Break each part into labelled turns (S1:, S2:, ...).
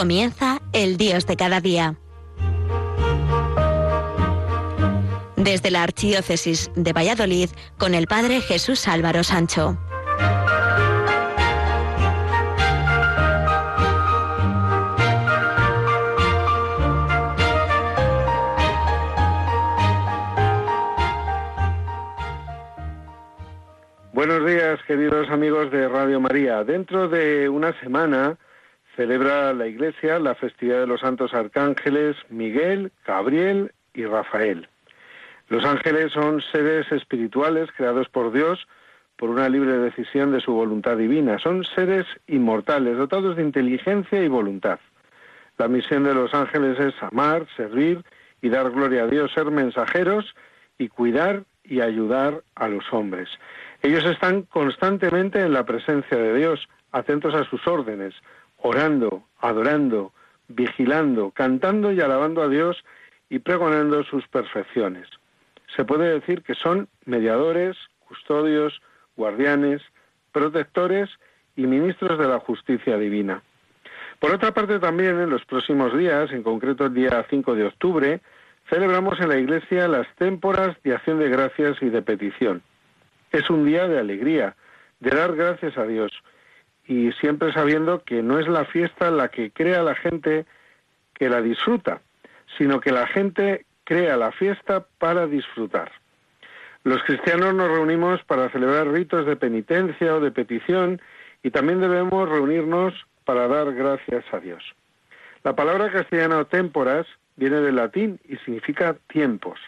S1: Comienza el Dios de cada día. Desde la Archidiócesis de Valladolid con el Padre Jesús Álvaro Sancho.
S2: Buenos días, queridos amigos de Radio María. Dentro de una semana celebra la Iglesia la festividad de los santos arcángeles Miguel, Gabriel y Rafael. Los ángeles son seres espirituales creados por Dios por una libre decisión de su voluntad divina. Son seres inmortales, dotados de inteligencia y voluntad. La misión de los ángeles es amar, servir y dar gloria a Dios, ser mensajeros y cuidar y ayudar a los hombres. Ellos están constantemente en la presencia de Dios, atentos a sus órdenes, orando, adorando, vigilando, cantando y alabando a Dios y pregonando sus perfecciones. Se puede decir que son mediadores, custodios, guardianes, protectores y ministros de la justicia divina. Por otra parte, también en los próximos días, en concreto el día 5 de octubre, celebramos en la Iglesia las témporas de acción de gracias y de petición. Es un día de alegría, de dar gracias a Dios, y siempre sabiendo que no es la fiesta la que crea la gente que la disfruta, sino que la gente crea la fiesta para disfrutar. Los cristianos nos reunimos para celebrar ritos de penitencia o de petición y también debemos reunirnos para dar gracias a Dios. La palabra castellana témporas viene del latín y significa tiempos.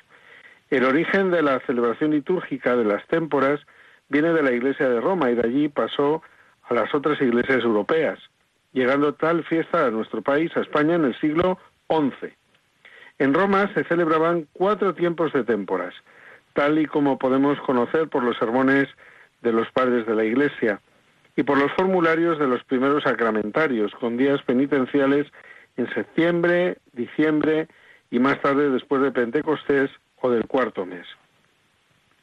S2: El origen de la celebración litúrgica de las témporas viene de la Iglesia de Roma y de allí pasó a las otras iglesias europeas, llegando tal fiesta a nuestro país, a España, en el siglo XI. En Roma se celebraban cuatro tiempos de témporas, tal y como podemos conocer por los sermones de los padres de la Iglesia y por los formularios de los primeros sacramentarios, con días penitenciales en septiembre, diciembre y más tarde después de Pentecostés o del cuarto mes.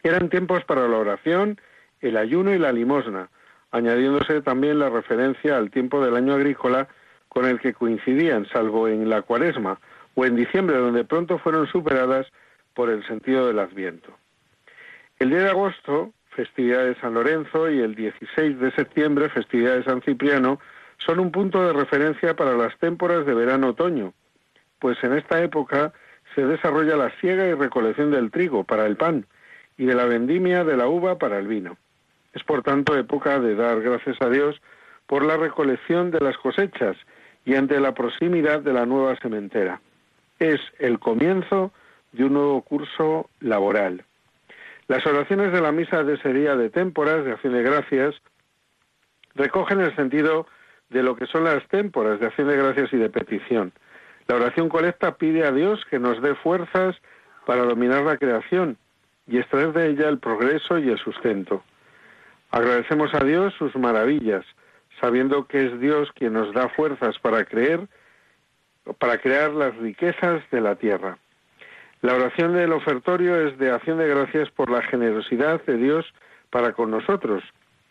S2: Eran tiempos para la oración, el ayuno y la limosna, añadiéndose también la referencia al tiempo del año agrícola con el que coincidían, salvo en la cuaresma o en diciembre, donde pronto fueron superadas por el sentido del adviento. El día de agosto, festividad de San Lorenzo, y el 16 de septiembre, festividad de San Cipriano, son un punto de referencia para las témporas de verano-otoño, pues en esta época se desarrolla la siega y recolección del trigo para el pan y de la vendimia de la uva para el vino. Es por tanto época de dar gracias a Dios por la recolección de las cosechas y ante la proximidad de la nueva sementera. Es el comienzo de un nuevo curso laboral. Las oraciones de la misa de ese día de témporas de acción de gracias recogen el sentido de lo que son las témporas de acción de gracias y de petición. La oración colecta pide a Dios que nos dé fuerzas para dominar la creación y extraer de ella el progreso y el sustento. Agradecemos a Dios sus maravillas, sabiendo que es Dios quien nos da fuerzas para creer, para crear las riquezas de la tierra. La oración del ofertorio es de acción de gracias por la generosidad de Dios para con nosotros,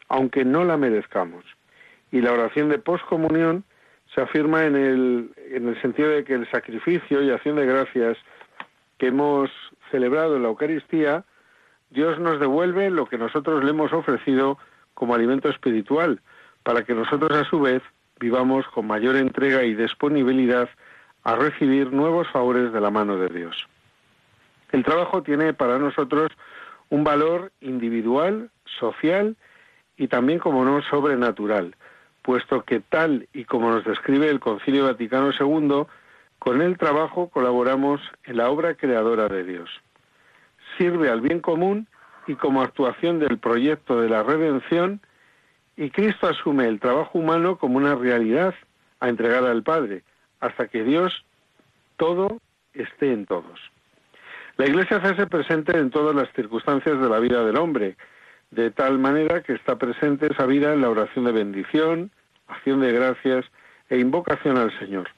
S2: aunque no la merezcamos. Y la oración de poscomunión se afirma en el, en el sentido de que el sacrificio y acción de gracias que hemos celebrado en la Eucaristía Dios nos devuelve lo que nosotros le hemos ofrecido como alimento espiritual, para que nosotros a su vez vivamos con mayor entrega y disponibilidad a recibir nuevos favores de la mano de Dios. El trabajo tiene para nosotros un valor individual, social y también, como no, sobrenatural, puesto que tal y como nos describe el Concilio Vaticano II, con el trabajo colaboramos en la obra creadora de Dios sirve al bien común y como actuación del proyecto de la redención, y Cristo asume el trabajo humano como una realidad a entregar al Padre, hasta que Dios todo esté en todos. La Iglesia hace presente en todas las circunstancias de la vida del hombre, de tal manera que está presente esa vida en la oración de bendición, acción de gracias e invocación al Señor,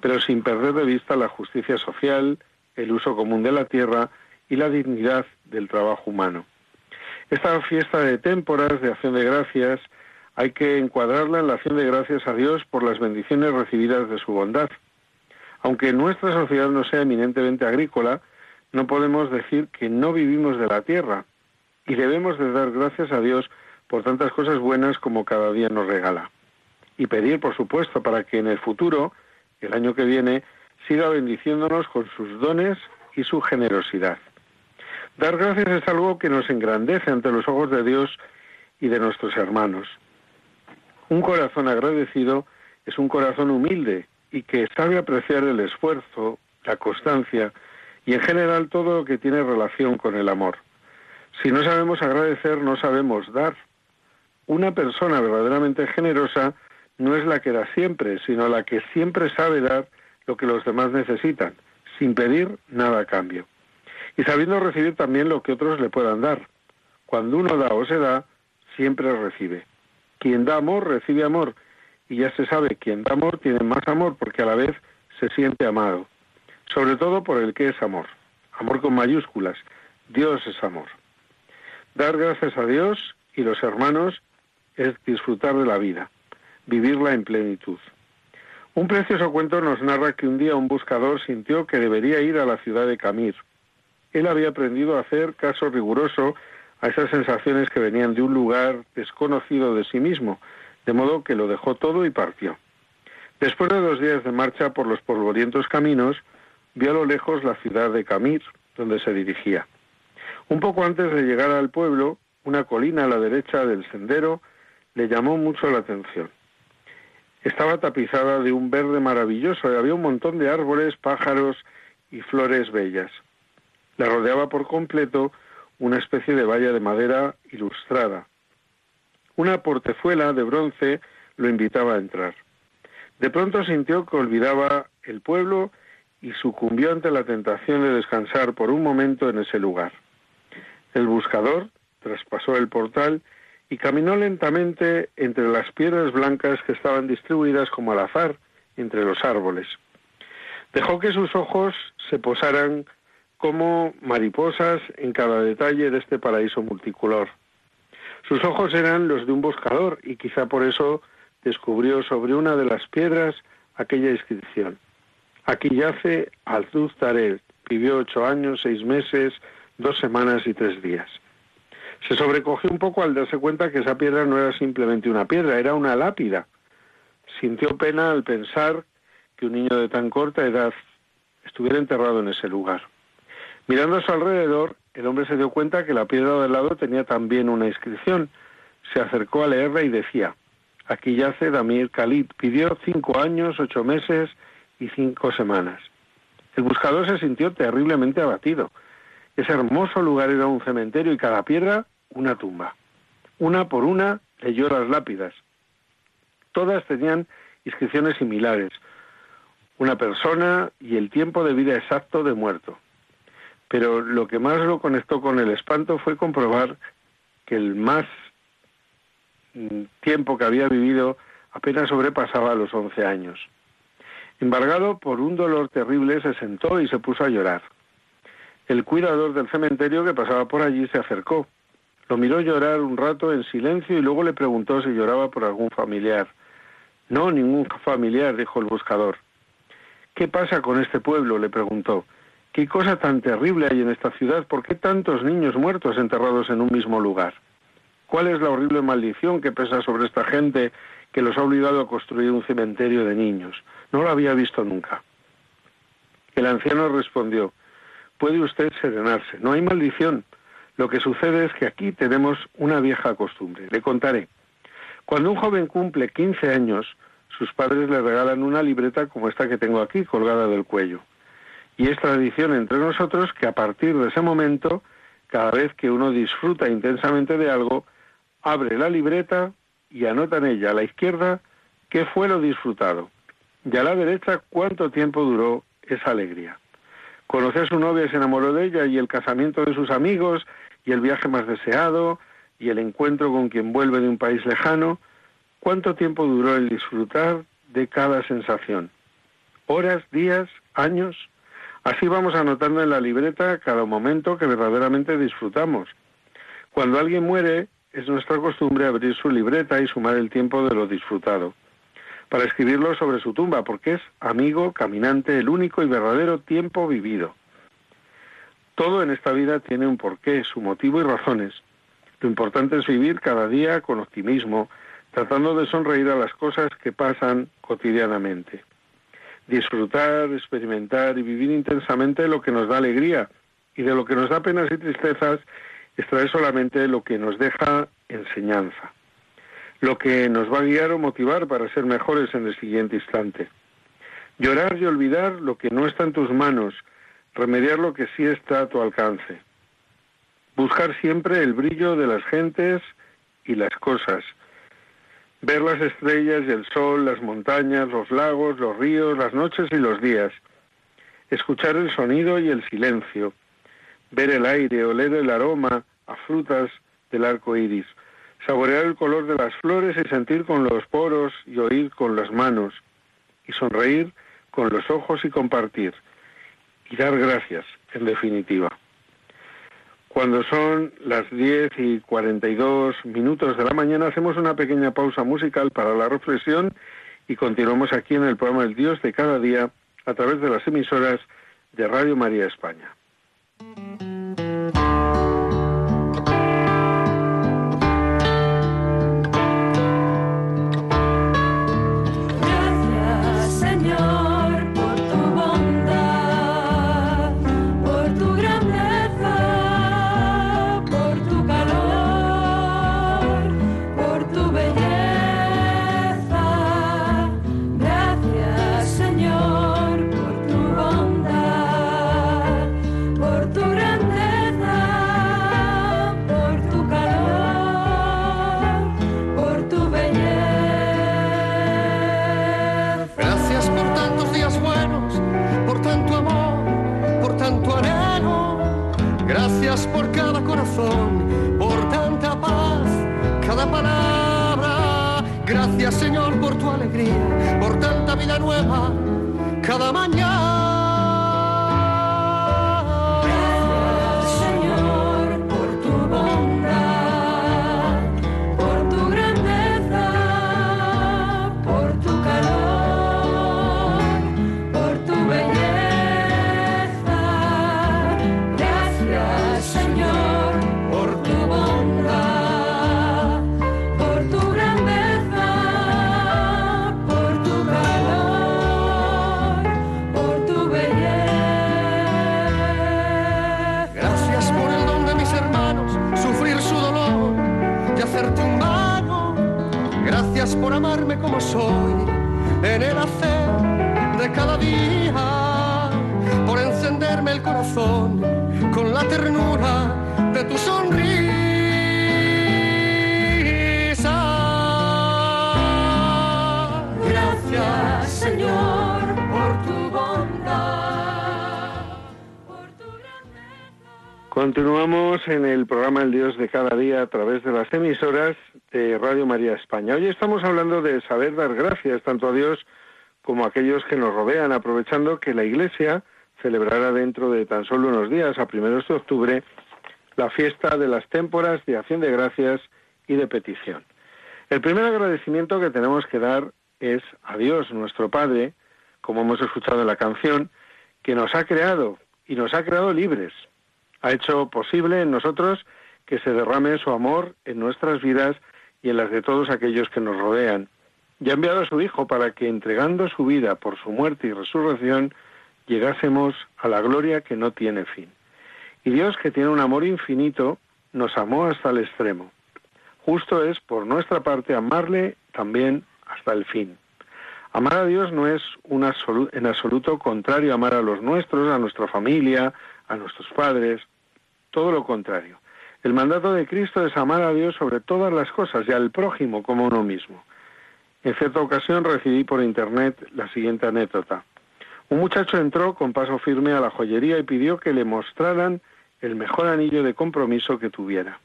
S2: pero sin perder de vista la justicia social, el uso común de la tierra y la dignidad del trabajo humano. Esta fiesta de témporas de acción de gracias hay que encuadrarla en la acción de gracias a Dios por las bendiciones recibidas de su bondad. Aunque nuestra sociedad no sea eminentemente agrícola, no podemos decir que no vivimos de la tierra y debemos de dar gracias a Dios por tantas cosas buenas como cada día nos regala. Y pedir, por supuesto, para que en el futuro, el año que viene, siga bendiciéndonos con sus dones y su generosidad. Dar gracias es algo que nos engrandece ante los ojos de Dios y de nuestros hermanos. Un corazón agradecido es un corazón humilde y que sabe apreciar el esfuerzo, la constancia y en general todo lo que tiene relación con el amor. Si no sabemos agradecer, no sabemos dar. Una persona verdaderamente generosa no es la que da siempre, sino la que siempre sabe dar lo que los demás necesitan, sin pedir nada a cambio. Y sabiendo recibir también lo que otros le puedan dar. Cuando uno da o se da, siempre recibe. Quien da amor recibe amor y ya se sabe, quien da amor tiene más amor porque a la vez se siente amado, sobre todo por el que es amor, amor con mayúsculas, Dios es amor. Dar gracias a Dios y los hermanos es disfrutar de la vida, vivirla en plenitud. Un precioso cuento nos narra que un día un buscador sintió que debería ir a la ciudad de Camir. Él había aprendido a hacer caso riguroso a esas sensaciones que venían de un lugar desconocido de sí mismo, de modo que lo dejó todo y partió. Después de dos días de marcha por los polvorientos caminos, vio a lo lejos la ciudad de Camir, donde se dirigía. Un poco antes de llegar al pueblo, una colina a la derecha del sendero le llamó mucho la atención. Estaba tapizada de un verde maravilloso y había un montón de árboles, pájaros y flores bellas. La rodeaba por completo una especie de valla de madera ilustrada. Una portezuela de bronce lo invitaba a entrar. De pronto sintió que olvidaba el pueblo y sucumbió ante la tentación de descansar por un momento en ese lugar. El buscador traspasó el portal y caminó lentamente entre las piedras blancas que estaban distribuidas como al azar entre los árboles. Dejó que sus ojos se posaran como mariposas en cada detalle de este paraíso multicolor. Sus ojos eran los de un buscador y quizá por eso descubrió sobre una de las piedras aquella inscripción. Aquí yace Altuz Tarel, vivió ocho años, seis meses, dos semanas y tres días. Se sobrecogió un poco al darse cuenta que esa piedra no era simplemente una piedra, era una lápida. Sintió pena al pensar que un niño de tan corta edad estuviera enterrado en ese lugar. Mirando a su alrededor, el hombre se dio cuenta que la piedra del lado tenía también una inscripción. Se acercó a leerla y decía, aquí yace Damir Khalid, pidió cinco años, ocho meses y cinco semanas. El buscador se sintió terriblemente abatido. Ese hermoso lugar era un cementerio y cada piedra una tumba. Una por una leyó las lápidas. Todas tenían inscripciones similares. Una persona y el tiempo de vida exacto de muerto. Pero lo que más lo conectó con el espanto fue comprobar que el más mm, tiempo que había vivido apenas sobrepasaba los once años. Embargado por un dolor terrible, se sentó y se puso a llorar. El cuidador del cementerio que pasaba por allí se acercó. Lo miró llorar un rato en silencio y luego le preguntó si lloraba por algún familiar. No, ningún familiar, dijo el buscador. ¿Qué pasa con este pueblo? le preguntó. ¿Qué cosa tan terrible hay en esta ciudad? ¿Por qué tantos niños muertos enterrados en un mismo lugar? ¿Cuál es la horrible maldición que pesa sobre esta gente que los ha obligado a construir un cementerio de niños? No lo había visto nunca. El anciano respondió, puede usted serenarse, no hay maldición. Lo que sucede es que aquí tenemos una vieja costumbre. Le contaré. Cuando un joven cumple 15 años, sus padres le regalan una libreta como esta que tengo aquí, colgada del cuello. Y es tradición entre nosotros que a partir de ese momento, cada vez que uno disfruta intensamente de algo, abre la libreta y anota en ella a la izquierda qué fue lo disfrutado y a la derecha cuánto tiempo duró esa alegría. Conoció a su novia se enamoró de ella y el casamiento de sus amigos y el viaje más deseado y el encuentro con quien vuelve de un país lejano. ¿Cuánto tiempo duró el disfrutar de cada sensación? ¿Horas, días, años? Así vamos anotando en la libreta cada momento que verdaderamente disfrutamos. Cuando alguien muere, es nuestra costumbre abrir su libreta y sumar el tiempo de lo disfrutado, para escribirlo sobre su tumba, porque es amigo, caminante, el único y verdadero tiempo vivido. Todo en esta vida tiene un porqué, su motivo y razones. Lo importante es vivir cada día con optimismo, tratando de sonreír a las cosas que pasan cotidianamente. Disfrutar, experimentar y vivir intensamente lo que nos da alegría y de lo que nos da penas y tristezas, extraer solamente lo que nos deja enseñanza, lo que nos va a guiar o motivar para ser mejores en el siguiente instante. Llorar y olvidar lo que no está en tus manos, remediar lo que sí está a tu alcance. Buscar siempre el brillo de las gentes y las cosas, ver las estrellas y el sol, las montañas, los lagos, los ríos, las noches y los días, escuchar el sonido y el silencio, ver el aire, oler el aroma a frutas del arco iris, saborear el color de las flores y sentir con los poros y oír con las manos, y sonreír con los ojos y compartir, y dar gracias, en definitiva. Cuando son las 10 y 42 minutos de la mañana, hacemos una pequeña pausa musical para la reflexión y continuamos aquí en el programa El Dios de cada día a través de las emisoras de Radio María España.
S3: cada mañana. soy en el hacer de cada día, por encenderme el corazón con la ternura de tus ojos
S2: Continuamos en el programa El Dios de cada día a través de las emisoras de Radio María España. Hoy estamos hablando de saber dar gracias tanto a Dios como a aquellos que nos rodean, aprovechando que la Iglesia celebrará dentro de tan solo unos días, a primeros de octubre, la fiesta de las témporas de acción de gracias y de petición. El primer agradecimiento que tenemos que dar es a Dios, nuestro Padre, como hemos escuchado en la canción, que nos ha creado y nos ha creado libres ha hecho posible en nosotros que se derrame su amor en nuestras vidas y en las de todos aquellos que nos rodean. Y ha enviado a su Hijo para que, entregando su vida por su muerte y resurrección, llegásemos a la gloria que no tiene fin. Y Dios, que tiene un amor infinito, nos amó hasta el extremo. Justo es, por nuestra parte, amarle también hasta el fin. Amar a Dios no es un en absoluto contrario a amar a los nuestros, a nuestra familia, a nuestros padres, todo lo contrario. El mandato de Cristo es amar a Dios sobre todas las cosas y al prójimo como uno mismo. En cierta ocasión recibí por internet la siguiente anécdota. Un muchacho entró con paso firme a la joyería y pidió que le mostraran el mejor anillo de compromiso que tuviera.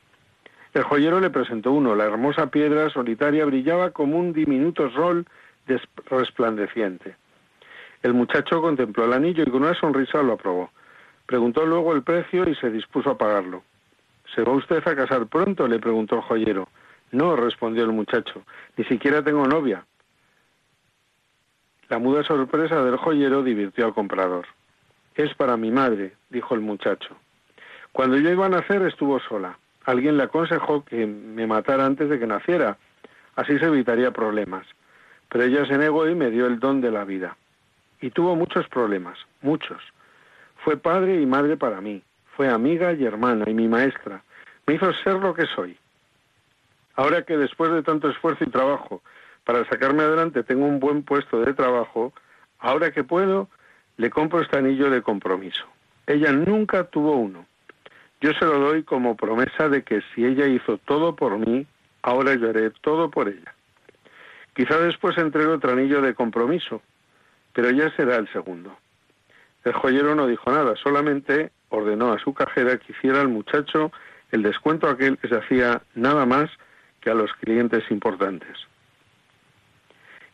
S2: El joyero le presentó uno. La hermosa piedra solitaria brillaba como un diminuto sol resplandeciente. El muchacho contempló el anillo y con una sonrisa lo aprobó. Preguntó luego el precio y se dispuso a pagarlo. ¿Se va usted a casar pronto? le preguntó el joyero. No, respondió el muchacho, ni siquiera tengo novia. La muda sorpresa del joyero divirtió al comprador. Es para mi madre, dijo el muchacho. Cuando yo iba a nacer estuvo sola. Alguien le aconsejó que me matara antes de que naciera. Así se evitaría problemas. Pero ella se negó y me dio el don de la vida. Y tuvo muchos problemas, muchos. Fue padre y madre para mí. Fue amiga y hermana y mi maestra. Me hizo ser lo que soy. Ahora que después de tanto esfuerzo y trabajo para sacarme adelante tengo un buen puesto de trabajo, ahora que puedo, le compro este anillo de compromiso. Ella nunca tuvo uno. Yo se lo doy como promesa de que si ella hizo todo por mí, ahora yo haré todo por ella. Quizá después entregue otro anillo de compromiso, pero ya será el segundo. El joyero no dijo nada, solamente ordenó a su cajera que hiciera al muchacho el descuento aquel que se hacía nada más que a los clientes importantes.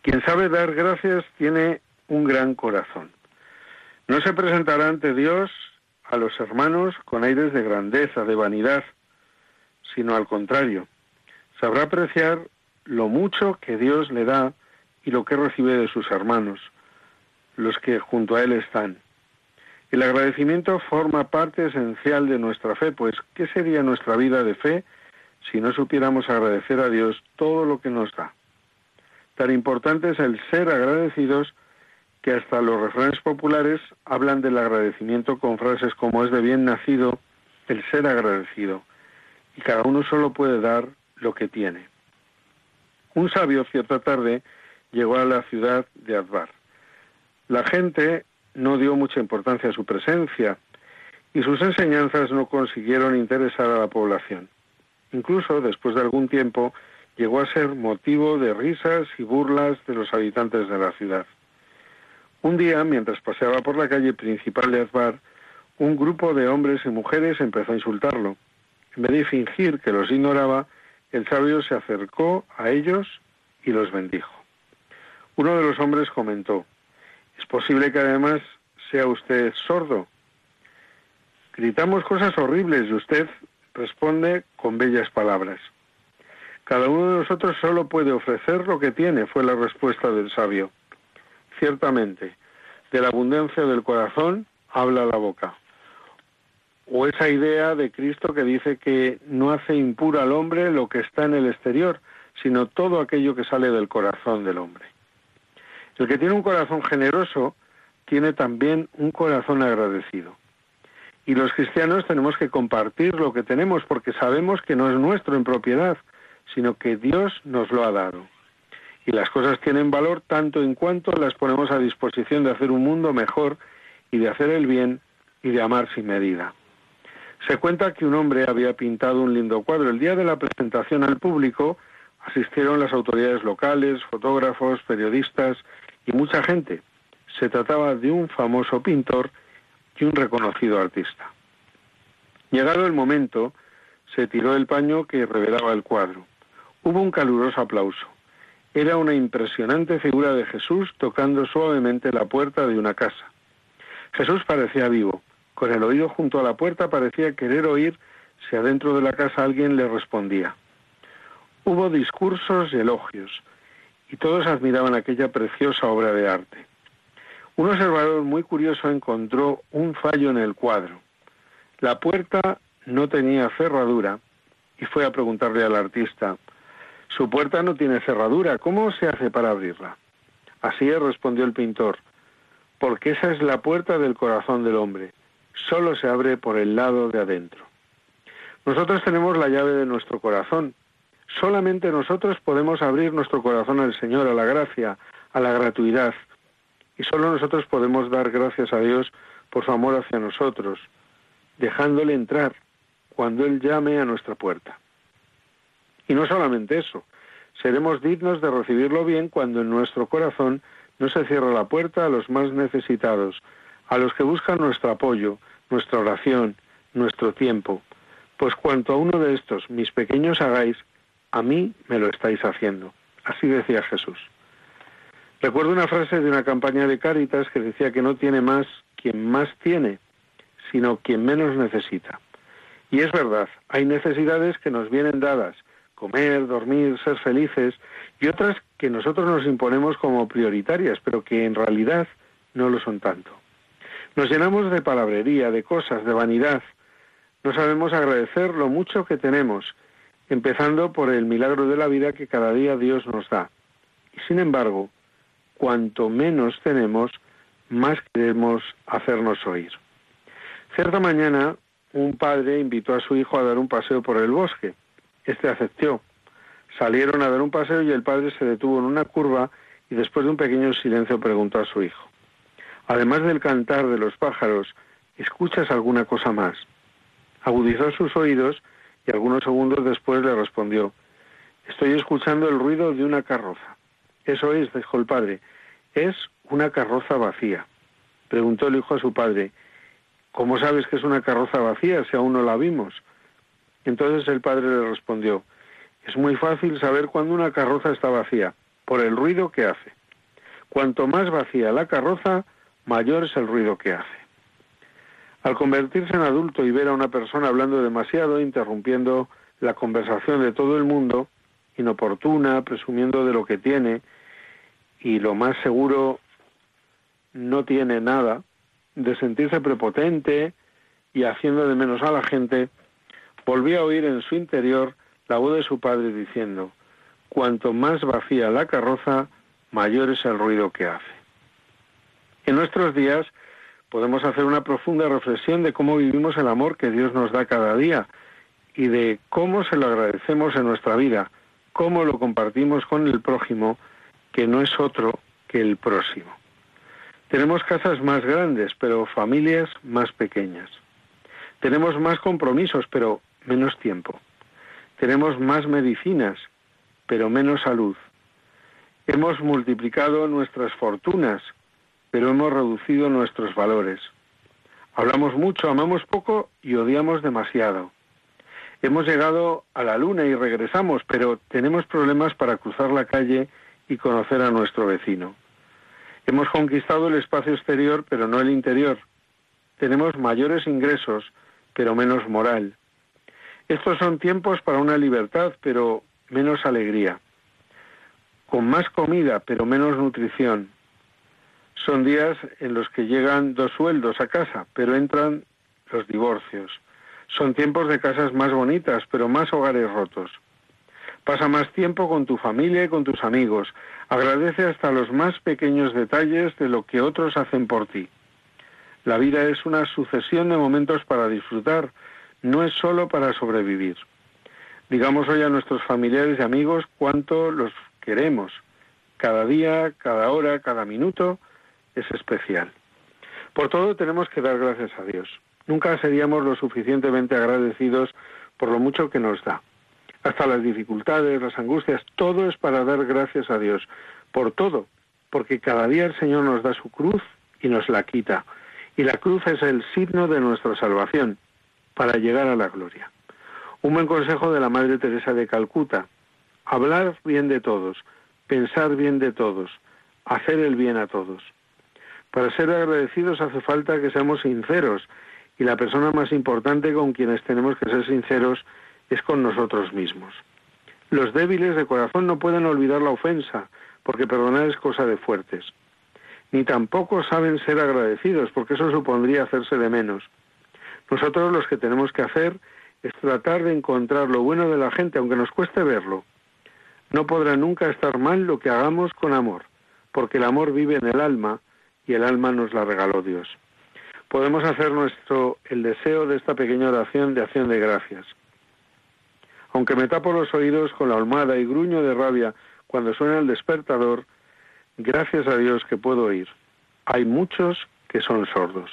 S2: Quien sabe dar gracias tiene un gran corazón. No se presentará ante Dios a los hermanos con aires de grandeza, de vanidad, sino al contrario. Sabrá apreciar lo mucho que Dios le da y lo que recibe de sus hermanos, los que junto a Él están. El agradecimiento forma parte esencial de nuestra fe, pues ¿qué sería nuestra vida de fe si no supiéramos agradecer a Dios todo lo que nos da? Tan importante es el ser agradecidos que hasta los refranes populares hablan del agradecimiento con frases como es de bien nacido el ser agradecido, y cada uno solo puede dar lo que tiene. Un sabio cierta tarde llegó a la ciudad de Advar. La gente no dio mucha importancia a su presencia y sus enseñanzas no consiguieron interesar a la población. Incluso después de algún tiempo llegó a ser motivo de risas y burlas de los habitantes de la ciudad. Un día, mientras paseaba por la calle principal de Azbar, un grupo de hombres y mujeres empezó a insultarlo. En vez de fingir que los ignoraba, el sabio se acercó a ellos y los bendijo. Uno de los hombres comentó, ¿es posible que además sea usted sordo? Gritamos cosas horribles y usted responde con bellas palabras. Cada uno de nosotros solo puede ofrecer lo que tiene, fue la respuesta del sabio. Ciertamente, de la abundancia del corazón habla la boca. O esa idea de Cristo que dice que no hace impuro al hombre lo que está en el exterior, sino todo aquello que sale del corazón del hombre. El que tiene un corazón generoso tiene también un corazón agradecido. Y los cristianos tenemos que compartir lo que tenemos porque sabemos que no es nuestro en propiedad, sino que Dios nos lo ha dado. Y las cosas tienen valor tanto en cuanto las ponemos a disposición de hacer un mundo mejor y de hacer el bien y de amar sin medida. Se cuenta que un hombre había pintado un lindo cuadro. El día de la presentación al público asistieron las autoridades locales, fotógrafos, periodistas y mucha gente. Se trataba de un famoso pintor y un reconocido artista. Llegado el momento, se tiró el paño que revelaba el cuadro. Hubo un caluroso aplauso. Era una impresionante figura de Jesús tocando suavemente la puerta de una casa. Jesús parecía vivo. Con el oído junto a la puerta parecía querer oír si adentro de la casa alguien le respondía. Hubo discursos y elogios, y todos admiraban aquella preciosa obra de arte. Un observador muy curioso encontró un fallo en el cuadro. La puerta no tenía cerradura y fue a preguntarle al artista, su puerta no tiene cerradura, ¿cómo se hace para abrirla? Así respondió el pintor, porque esa es la puerta del corazón del hombre, solo se abre por el lado de adentro. Nosotros tenemos la llave de nuestro corazón, solamente nosotros podemos abrir nuestro corazón al Señor, a la gracia, a la gratuidad, y solo nosotros podemos dar gracias a Dios por su amor hacia nosotros, dejándole entrar cuando Él llame a nuestra puerta. Y no solamente eso, seremos dignos de recibirlo bien cuando en nuestro corazón no se cierra la puerta a los más necesitados, a los que buscan nuestro apoyo, nuestra oración, nuestro tiempo. Pues cuanto a uno de estos, mis pequeños hagáis, a mí me lo estáis haciendo. Así decía Jesús. Recuerdo una frase de una campaña de Cáritas que decía que no tiene más quien más tiene, sino quien menos necesita. Y es verdad, hay necesidades que nos vienen dadas, comer, dormir, ser felices, y otras que nosotros nos imponemos como prioritarias, pero que en realidad no lo son tanto. Nos llenamos de palabrería, de cosas, de vanidad. No sabemos agradecer lo mucho que tenemos, empezando por el milagro de la vida que cada día Dios nos da. Y sin embargo, cuanto menos tenemos, más queremos hacernos oír. Cierta mañana, un padre invitó a su hijo a dar un paseo por el bosque. Este aceptó. Salieron a dar un paseo y el padre se detuvo en una curva y después de un pequeño silencio preguntó a su hijo, Además del cantar de los pájaros, ¿escuchas alguna cosa más? Agudizó sus oídos y algunos segundos después le respondió, Estoy escuchando el ruido de una carroza. Eso es, dijo el padre, es una carroza vacía. Preguntó el hijo a su padre, ¿cómo sabes que es una carroza vacía si aún no la vimos? Entonces el padre le respondió, es muy fácil saber cuando una carroza está vacía, por el ruido que hace. Cuanto más vacía la carroza, mayor es el ruido que hace. Al convertirse en adulto y ver a una persona hablando demasiado, interrumpiendo la conversación de todo el mundo, inoportuna, presumiendo de lo que tiene, y lo más seguro no tiene nada, de sentirse prepotente y haciendo de menos a la gente, volvió a oír en su interior la voz de su padre diciendo, cuanto más vacía la carroza, mayor es el ruido que hace. En nuestros días podemos hacer una profunda reflexión de cómo vivimos el amor que Dios nos da cada día y de cómo se lo agradecemos en nuestra vida, cómo lo compartimos con el prójimo, que no es otro que el próximo. Tenemos casas más grandes, pero familias más pequeñas. Tenemos más compromisos, pero menos tiempo. Tenemos más medicinas, pero menos salud. Hemos multiplicado nuestras fortunas, pero hemos reducido nuestros valores. Hablamos mucho, amamos poco y odiamos demasiado. Hemos llegado a la luna y regresamos, pero tenemos problemas para cruzar la calle y conocer a nuestro vecino. Hemos conquistado el espacio exterior, pero no el interior. Tenemos mayores ingresos, pero menos moral. Estos son tiempos para una libertad, pero menos alegría. Con más comida, pero menos nutrición. Son días en los que llegan dos sueldos a casa, pero entran los divorcios. Son tiempos de casas más bonitas, pero más hogares rotos. Pasa más tiempo con tu familia y con tus amigos. Agradece hasta los más pequeños detalles de lo que otros hacen por ti. La vida es una sucesión de momentos para disfrutar, no es solo para sobrevivir. Digamos hoy a nuestros familiares y amigos cuánto los queremos. Cada día, cada hora, cada minuto es especial. Por todo tenemos que dar gracias a Dios. Nunca seríamos lo suficientemente agradecidos por lo mucho que nos da. Hasta las dificultades, las angustias, todo es para dar gracias a Dios. Por todo, porque cada día el Señor nos da su cruz y nos la quita. Y la cruz es el signo de nuestra salvación para llegar a la gloria. Un buen consejo de la Madre Teresa de Calcuta. Hablar bien de todos, pensar bien de todos, hacer el bien a todos. Para ser agradecidos hace falta que seamos sinceros y la persona más importante con quienes tenemos que ser sinceros es con nosotros mismos. Los débiles de corazón no pueden olvidar la ofensa, porque perdonar es cosa de fuertes. Ni tampoco saben ser agradecidos, porque eso supondría hacerse de menos. Nosotros los que tenemos que hacer es tratar de encontrar lo bueno de la gente, aunque nos cueste verlo. No podrá nunca estar mal lo que hagamos con amor, porque el amor vive en el alma y el alma nos la regaló Dios podemos hacer nuestro el deseo de esta pequeña oración de acción de gracias. Aunque me tapo los oídos con la almohada y gruño de rabia cuando suena el despertador, gracias a Dios que puedo oír. Hay muchos que son sordos.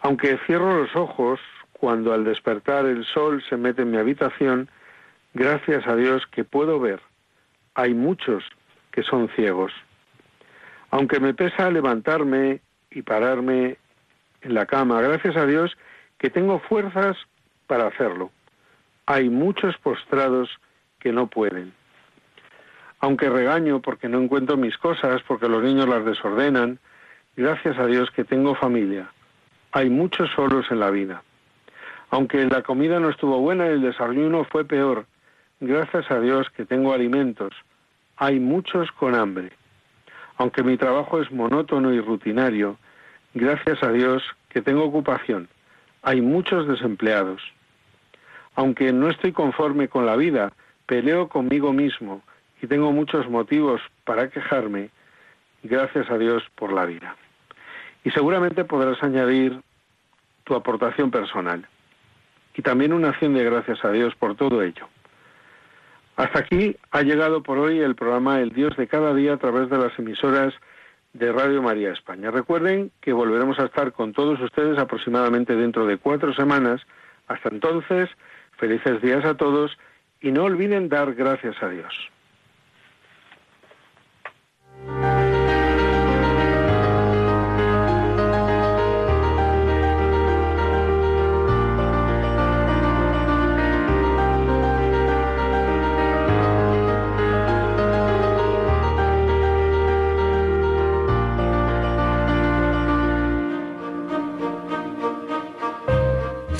S2: Aunque cierro los ojos cuando al despertar el sol se mete en mi habitación, gracias a Dios que puedo ver. Hay muchos que son ciegos. Aunque me pesa levantarme y pararme en la cama. Gracias a Dios que tengo fuerzas para hacerlo. Hay muchos postrados que no pueden. Aunque regaño porque no encuentro mis cosas, porque los niños las desordenan, gracias a Dios que tengo familia. Hay muchos solos en la vida. Aunque la comida no estuvo buena y el desayuno fue peor, gracias a Dios que tengo alimentos. Hay muchos con hambre. Aunque mi trabajo es monótono y rutinario, gracias a Dios que tengo ocupación. Hay muchos desempleados. Aunque no estoy conforme con la vida, peleo conmigo mismo y tengo muchos motivos para quejarme, gracias a Dios por la vida. Y seguramente podrás añadir tu aportación personal y también una acción de gracias a Dios por todo ello. Hasta aquí ha llegado por hoy el programa El Dios de cada día a través de las emisoras de Radio María España. Recuerden que volveremos a estar con todos ustedes aproximadamente dentro de cuatro semanas. Hasta entonces, felices días a todos y no olviden dar gracias a Dios.